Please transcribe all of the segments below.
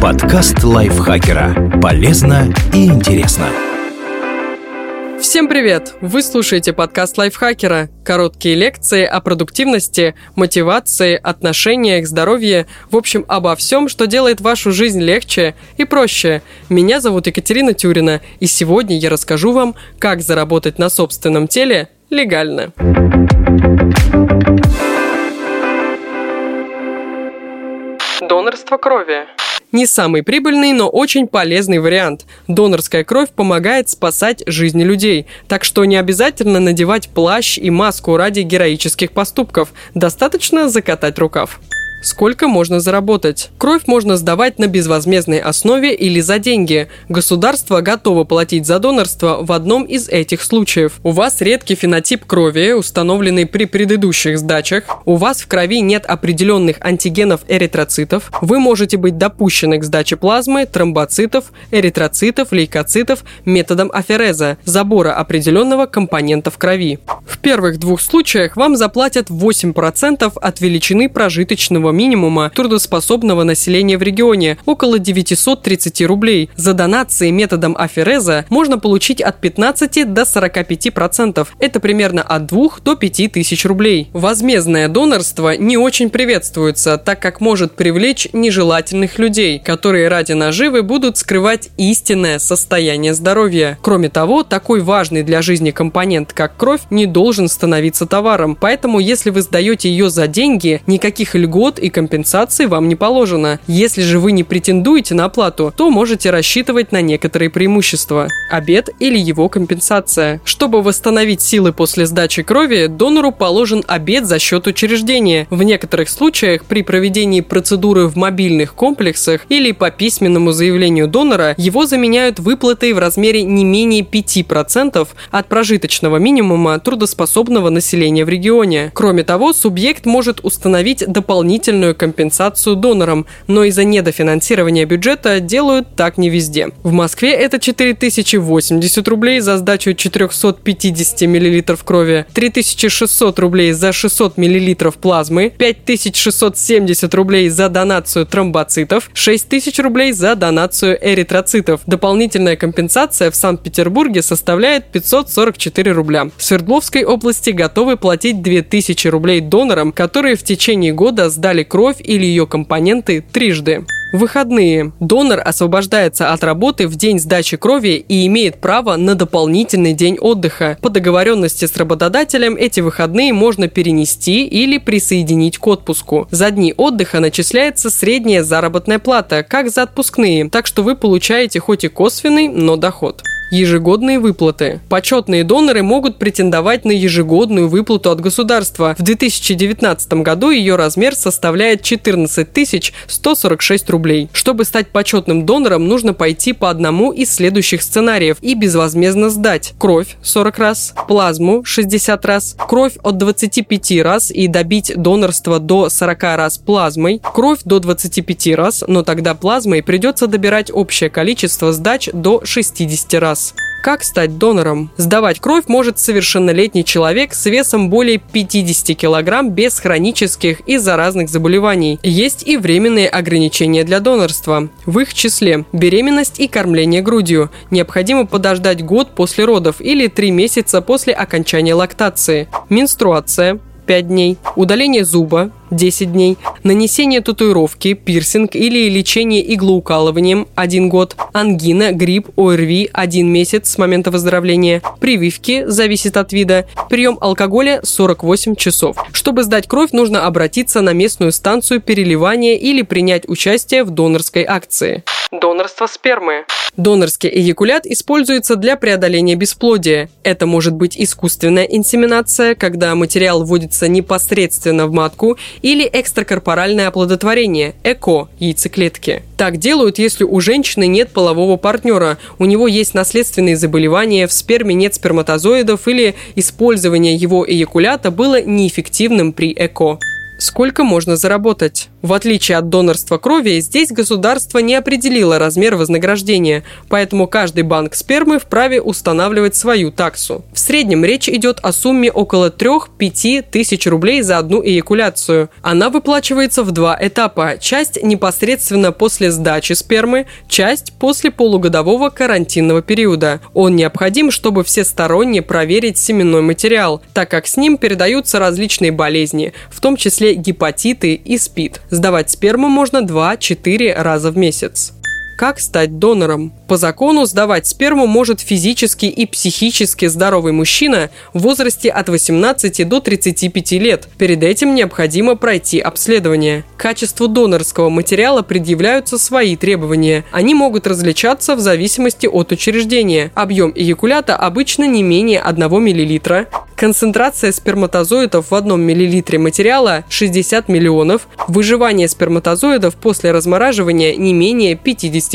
Подкаст лайфхакера. Полезно и интересно. Всем привет! Вы слушаете подкаст лайфхакера. Короткие лекции о продуктивности, мотивации, отношениях, здоровье, в общем, обо всем, что делает вашу жизнь легче и проще. Меня зовут Екатерина Тюрина, и сегодня я расскажу вам, как заработать на собственном теле легально. Донорство крови. Не самый прибыльный, но очень полезный вариант. Донорская кровь помогает спасать жизни людей, так что не обязательно надевать плащ и маску ради героических поступков, достаточно закатать рукав. Сколько можно заработать? Кровь можно сдавать на безвозмездной основе или за деньги. Государство готово платить за донорство в одном из этих случаев. У вас редкий фенотип крови, установленный при предыдущих сдачах. У вас в крови нет определенных антигенов эритроцитов. Вы можете быть допущены к сдаче плазмы, тромбоцитов, эритроцитов, лейкоцитов методом афереза, забора определенного компонента в крови. В первых двух случаях вам заплатят 8% от величины прожиточного прожиточного минимума трудоспособного населения в регионе – около 930 рублей. За донации методом афереза можно получить от 15 до 45%. Это примерно от 2 до 5 тысяч рублей. Возмездное донорство не очень приветствуется, так как может привлечь нежелательных людей, которые ради наживы будут скрывать истинное состояние здоровья. Кроме того, такой важный для жизни компонент, как кровь, не должен становиться товаром. Поэтому, если вы сдаете ее за деньги, никаких льгот и компенсации вам не положено. Если же вы не претендуете на оплату, то можете рассчитывать на некоторые преимущества. Обед или его компенсация. Чтобы восстановить силы после сдачи крови, донору положен обед за счет учреждения. В некоторых случаях при проведении процедуры в мобильных комплексах или по письменному заявлению донора его заменяют выплатой в размере не менее 5% от прожиточного минимума трудоспособного населения в регионе. Кроме того, субъект может установить дополнительные дополнительную компенсацию донорам, но из-за недофинансирования бюджета делают так не везде. В Москве это 4080 рублей за сдачу 450 мл крови, 3600 рублей за 600 мл плазмы, 5670 рублей за донацию тромбоцитов, 6000 рублей за донацию эритроцитов. Дополнительная компенсация в Санкт-Петербурге составляет 544 рубля. В Свердловской области готовы платить 2000 рублей донорам, которые в течение года сдали сдали кровь или ее компоненты трижды. Выходные. Донор освобождается от работы в день сдачи крови и имеет право на дополнительный день отдыха. По договоренности с работодателем эти выходные можно перенести или присоединить к отпуску. За дни отдыха начисляется средняя заработная плата, как за отпускные, так что вы получаете хоть и косвенный, но доход. Ежегодные выплаты. Почетные доноры могут претендовать на ежегодную выплату от государства. В 2019 году ее размер составляет 14 146 рублей. Чтобы стать почетным донором, нужно пойти по одному из следующих сценариев и безвозмездно сдать. Кровь 40 раз, плазму 60 раз, кровь от 25 раз и добить донорство до 40 раз плазмой, кровь до 25 раз, но тогда плазмой придется добирать общее количество сдач до 60 раз раз. Как стать донором? Сдавать кровь может совершеннолетний человек с весом более 50 кг без хронических и заразных заболеваний. Есть и временные ограничения для донорства. В их числе беременность и кормление грудью. Необходимо подождать год после родов или 3 месяца после окончания лактации. Менструация, 5 дней, удаление зуба 10 дней, нанесение татуировки, пирсинг или лечение иглоукалыванием 1 год, ангина, грипп, ОРВИ 1 месяц с момента выздоровления, прививки зависит от вида, прием алкоголя 48 часов. Чтобы сдать кровь, нужно обратиться на местную станцию переливания или принять участие в донорской акции. Донорство спермы. Донорский эякулят используется для преодоления бесплодия. Это может быть искусственная инсеминация, когда материал вводится непосредственно в матку, или экстракорпоральное оплодотворение – ЭКО – яйцеклетки. Так делают, если у женщины нет полового партнера, у него есть наследственные заболевания, в сперме нет сперматозоидов или использование его эякулята было неэффективным при ЭКО. Сколько можно заработать? В отличие от донорства крови, здесь государство не определило размер вознаграждения, поэтому каждый банк спермы вправе устанавливать свою таксу. В среднем речь идет о сумме около 3-5 тысяч рублей за одну эякуляцию. Она выплачивается в два этапа. Часть непосредственно после сдачи спермы, часть после полугодового карантинного периода. Он необходим, чтобы всесторонне проверить семенной материал, так как с ним передаются различные болезни, в том числе гепатиты и СПИД. Сдавать сперму можно 2-4 раза в месяц. Как стать донором? По закону сдавать сперму может физически и психически здоровый мужчина в возрасте от 18 до 35 лет. Перед этим необходимо пройти обследование. К качеству донорского материала предъявляются свои требования. Они могут различаться в зависимости от учреждения. Объем эякулята обычно не менее 1 мл. Концентрация сперматозоидов в одном миллилитре материала 60 миллионов. Выживание сперматозоидов после размораживания не менее 50%.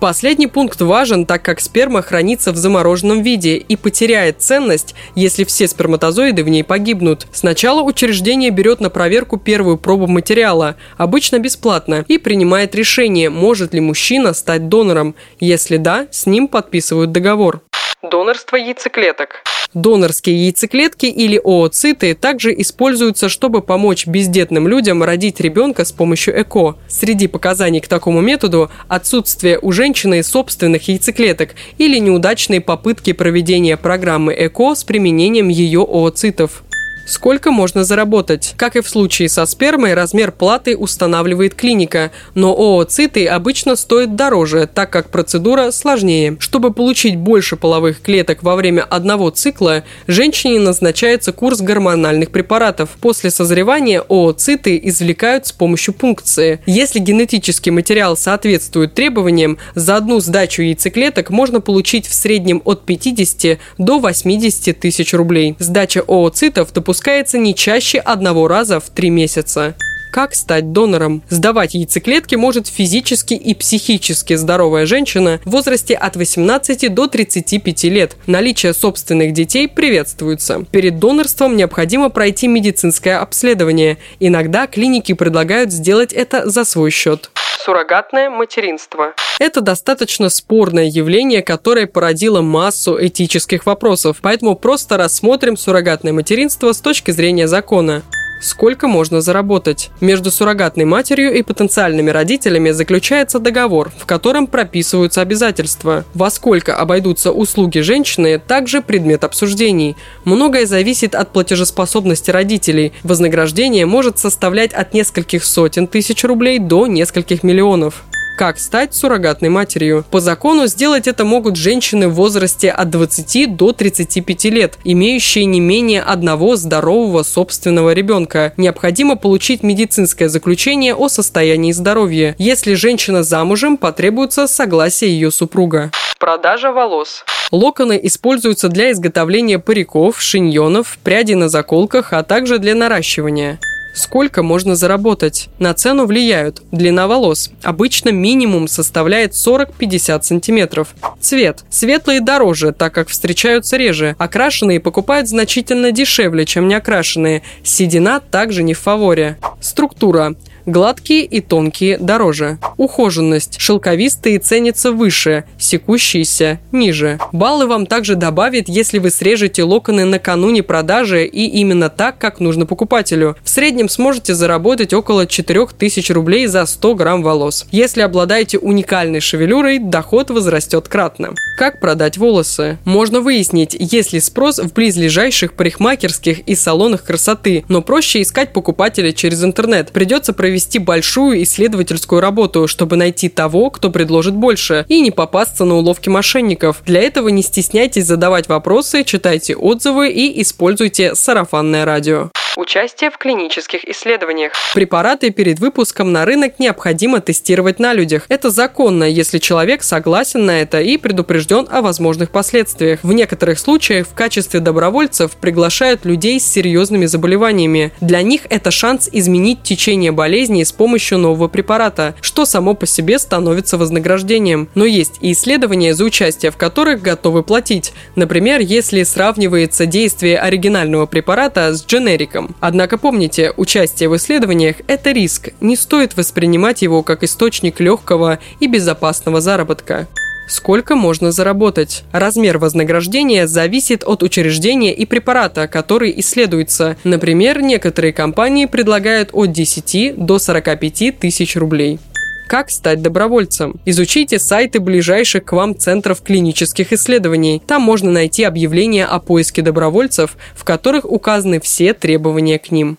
Последний пункт важен, так как сперма хранится в замороженном виде и потеряет ценность, если все сперматозоиды в ней погибнут. Сначала учреждение берет на проверку первую пробу материала, обычно бесплатно, и принимает решение, может ли мужчина стать донором. Если да, с ним подписывают договор. Донорство яйцеклеток. Донорские яйцеклетки или ооциты также используются, чтобы помочь бездетным людям родить ребенка с помощью ЭКО. Среди показаний к такому методу – отсутствие у женщины собственных яйцеклеток или неудачные попытки проведения программы ЭКО с применением ее ооцитов. Сколько можно заработать? Как и в случае со спермой, размер платы устанавливает клиника, но ооциты обычно стоят дороже, так как процедура сложнее. Чтобы получить больше половых клеток во время одного цикла, женщине назначается курс гормональных препаратов. После созревания ооциты извлекают с помощью пункции. Если генетический материал соответствует требованиям, за одну сдачу яйцеклеток можно получить в среднем от 50 до 80 тысяч рублей. Сдача ооцитов допускается допускается не чаще одного раза в три месяца. Как стать донором? Сдавать яйцеклетки может физически и психически здоровая женщина в возрасте от 18 до 35 лет. Наличие собственных детей приветствуется. Перед донорством необходимо пройти медицинское обследование. Иногда клиники предлагают сделать это за свой счет суррогатное материнство. Это достаточно спорное явление, которое породило массу этических вопросов, поэтому просто рассмотрим суррогатное материнство с точки зрения закона. Сколько можно заработать? Между суррогатной матерью и потенциальными родителями заключается договор, в котором прописываются обязательства. Во сколько обойдутся услуги женщины, также предмет обсуждений. Многое зависит от платежеспособности родителей. Вознаграждение может составлять от нескольких сотен тысяч рублей до нескольких миллионов. Как стать суррогатной матерью? По закону сделать это могут женщины в возрасте от 20 до 35 лет, имеющие не менее одного здорового собственного ребенка. Необходимо получить медицинское заключение о состоянии здоровья. Если женщина замужем, потребуется согласие ее супруга. Продажа волос. Локоны используются для изготовления париков, шиньонов, прядей на заколках, а также для наращивания. Сколько можно заработать? На цену влияют длина волос. Обычно минимум составляет 40-50 сантиметров. Цвет. Светлые дороже, так как встречаются реже. Окрашенные покупают значительно дешевле, чем неокрашенные. Седина также не в фаворе. Структура. Гладкие и тонкие дороже. Ухоженность. Шелковистые ценятся выше, секущиеся ниже. Баллы вам также добавят, если вы срежете локоны накануне продажи и именно так, как нужно покупателю. В среднем сможете заработать около 4000 рублей за 100 грамм волос. Если обладаете уникальной шевелюрой, доход возрастет кратно. Как продать волосы? Можно выяснить, есть ли спрос в близлежащих парикмахерских и салонах красоты, но проще искать покупателя через интернет. Придется провести провести большую исследовательскую работу, чтобы найти того, кто предложит больше, и не попасться на уловки мошенников. Для этого не стесняйтесь задавать вопросы, читайте отзывы и используйте сарафанное радио. Участие в клинических исследованиях. Препараты перед выпуском на рынок необходимо тестировать на людях. Это законно, если человек согласен на это и предупрежден о возможных последствиях. В некоторых случаях в качестве добровольцев приглашают людей с серьезными заболеваниями. Для них это шанс изменить течение болезни с помощью нового препарата, что само по себе становится вознаграждением. Но есть и исследования, за участие в которых готовы платить. Например, если сравнивается действие оригинального препарата с дженериком. Однако помните, участие в исследованиях – это риск, не стоит воспринимать его как источник легкого и безопасного заработка. Сколько можно заработать? Размер вознаграждения зависит от учреждения и препарата, который исследуется. Например, некоторые компании предлагают от 10 до 45 тысяч рублей. Как стать добровольцем? Изучите сайты ближайших к вам центров клинических исследований. Там можно найти объявления о поиске добровольцев, в которых указаны все требования к ним.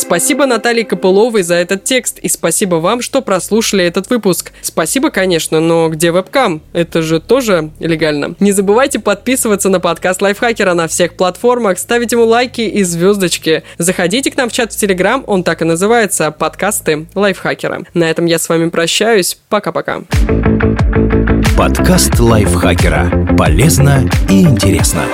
Спасибо Наталье Копыловой за этот текст и спасибо вам, что прослушали этот выпуск. Спасибо, конечно, но где вебкам? Это же тоже легально. Не забывайте подписываться на подкаст Лайфхакера на всех платформах, ставить ему лайки и звездочки. Заходите к нам в чат в Телеграм, он так и называется «Подкасты Лайфхакера». На этом я с вами прощаюсь. Пока-пока. Подкаст Лайфхакера. Полезно и интересно.